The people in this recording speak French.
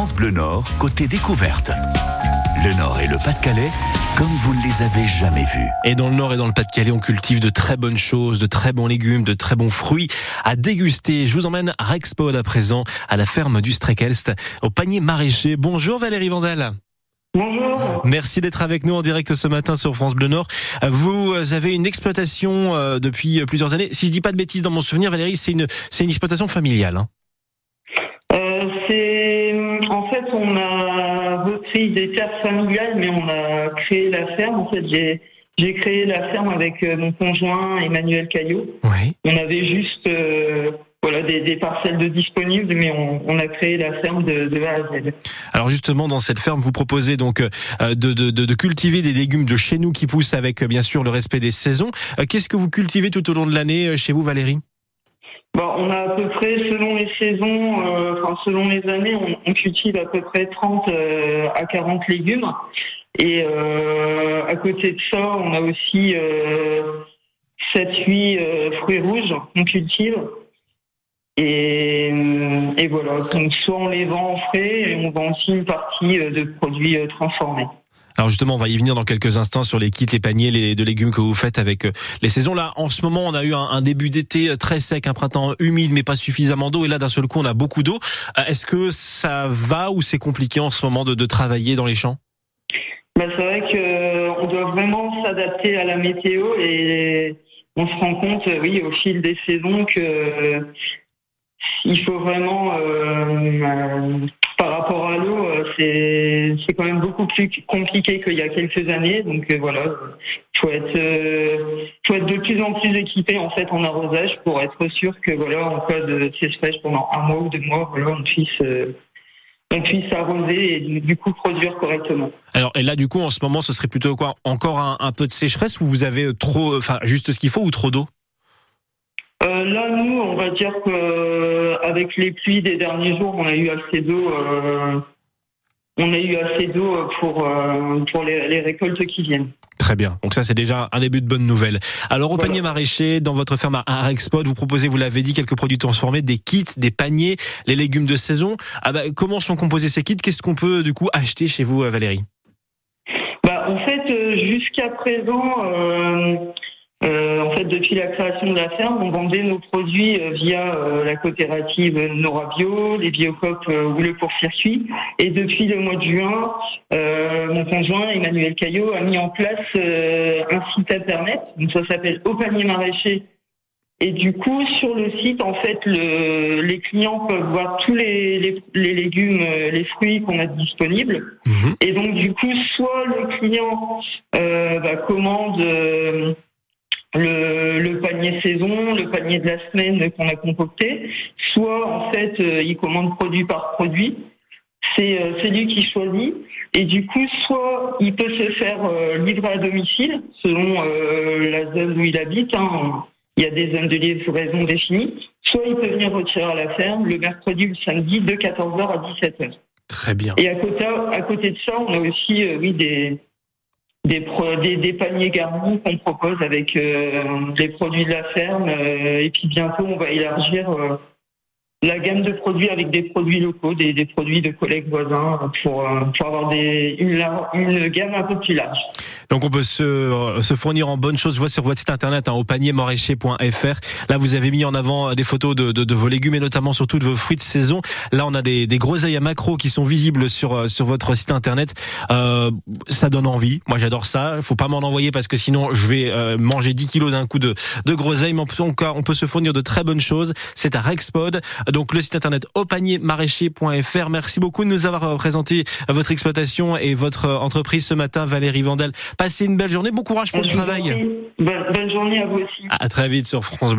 France Bleu Nord, côté découverte. Le Nord et le Pas-de-Calais, comme vous ne les avez jamais vus. Et dans le Nord et dans le Pas-de-Calais, on cultive de très bonnes choses, de très bons légumes, de très bons fruits à déguster. Je vous emmène à Rexpod à présent, à la ferme du Strekelst, au panier maraîcher. Bonjour Valérie Vandal. Bonjour. Merci d'être avec nous en direct ce matin sur France Bleu Nord. Vous avez une exploitation euh, depuis plusieurs années. Si je dis pas de bêtises dans mon souvenir, Valérie, c'est une, c'est une exploitation familiale. Hein. Euh, c'est en fait on a repris des terres familiales, mais on a créé la ferme. En fait, j'ai j'ai créé la ferme avec euh, mon conjoint Emmanuel Caillot. Oui. On avait juste euh, voilà des, des, parcelles de disponibles, mais on, on, a créé la ferme de, de A à Z. Alors justement, dans cette ferme, vous proposez donc euh, de, de, de, cultiver des légumes de chez nous qui poussent avec bien sûr le respect des saisons. Qu'est-ce que vous cultivez tout au long de l'année chez vous, Valérie? Bon, on a à peu près, selon les saisons, euh, enfin selon les années, on, on, cultive à peu près 30 euh, à 40 légumes. Et euh, à côté de ça, on a aussi 7-8 fruits rouges qu'on cultive. Et, et, voilà, donc soit on les vend en frais et on vend aussi une partie de produits transformés. Alors justement, on va y venir dans quelques instants sur les kits, les paniers les, de légumes que vous faites avec les saisons. Là, en ce moment, on a eu un, début d'été très sec, un printemps humide, mais pas suffisamment d'eau. Et là, d'un seul coup, on a beaucoup d'eau. Est-ce que ça va ou c'est compliqué en ce moment de, travailler dans les champs? Bah, C'est vrai qu'on doit vraiment s'adapter à la météo et on se rend compte, oui, au fil des saisons que il faut vraiment euh, par rapport à l'eau, c'est c'est quand même beaucoup plus compliqué qu'il y a quelques années. Donc euh, voilà, faut euh, faut être de plus en plus équipé en fait en arrosage pour être sûr que voilà en cas de sécheresse pendant un mois ou deux mois, voilà on puisse euh, on puisse arroser et du, du, coup produire correctement. Alors et là du coup en ce moment ce serait plutôt quoi? Encore un, un peu de sécheresse ou vous avez trop, enfin juste ce qu'il faut ou trop d'eau? Euh, là, nous, on va dire que avec les pluies des derniers jours, on a eu assez d'eau. Euh, on a eu assez d'eau pour euh, pour les, les, récoltes qui viennent. Très bien. Donc ça, c'est déjà un début de bonne nouvelle. Alors au voilà. panier maraîcher, dans votre ferme à Rexpod, vous proposez, vous l'avez dit, quelques produits transformés, des kits, des paniers, les légumes de saison. Ah bah, comment sont composés ces kits? Qu'est-ce qu'on peut du coup acheter chez vous, Valérie? Bah, en fait, jusqu'à présent. Euh, fait, depuis la création de la ferme, on vendait nos produits euh, via euh, la coopérative Nora Bio, les Biocop ou le court circuit. Et depuis le mois de juin, mon conjoint Emmanuel Caillot a mis en place un site internet. Donc ça s'appelle Au panier maraîcher. Et du coup, sur le site, en fait, le, les clients peuvent voir tous les, les, les légumes, les fruits qu'on a disponibles. Mmh. Et donc, du coup, soit le client bah, commande le, le, panier saison, le panier de la semaine qu'on a concocté, soit en fait euh, il commande produit par produit. C'est euh, lui qui choisit et du coup soit il peut se faire euh, livrer à domicile selon la zone où il habite. Hein. Il y a des zones de livraison définies. Soit il peut venir retirer à la ferme le mercredi ou le samedi de 14h à 17h. Très bien. Et à côté, à côté de ça, on a aussi oui des des, paniers garnis qu'on propose avec euh, les produits de la ferme. Euh, et puis bientôt, on va élargir euh, la gamme de produits avec des produits locaux, des, des produits de collègues voisins pour, pour avoir des, une, une, gamme un peu plus large. Donc on peut se, se fournir en bonnes choses. Je vois sur votre site internet hein, au paniermaraîcher.fr. Là vous avez mis en avant des photos de, de, de, vos légumes et notamment surtout de vos fruits de saison. Là on a des, des groseilles à macro qui sont visibles sur, sur votre site internet. Euh, ça donne envie. Moi j'adore ça. Il faut pas m'en envoyer parce que sinon je vais euh, manger 10 kilos d'un coup de, de groseilles. Mais en tout cas on peut se fournir de très bonnes choses. C'est à Rexpod. Donc le site internet au paniermaraîcher.fr. Merci beaucoup de nous avoir présenté votre exploitation et votre entreprise ce matin, Valérie Vandal. Passez une belle journée, bon courage pour le travail. Bonne, bonne journée à vous aussi. À très vite sur France Bleu.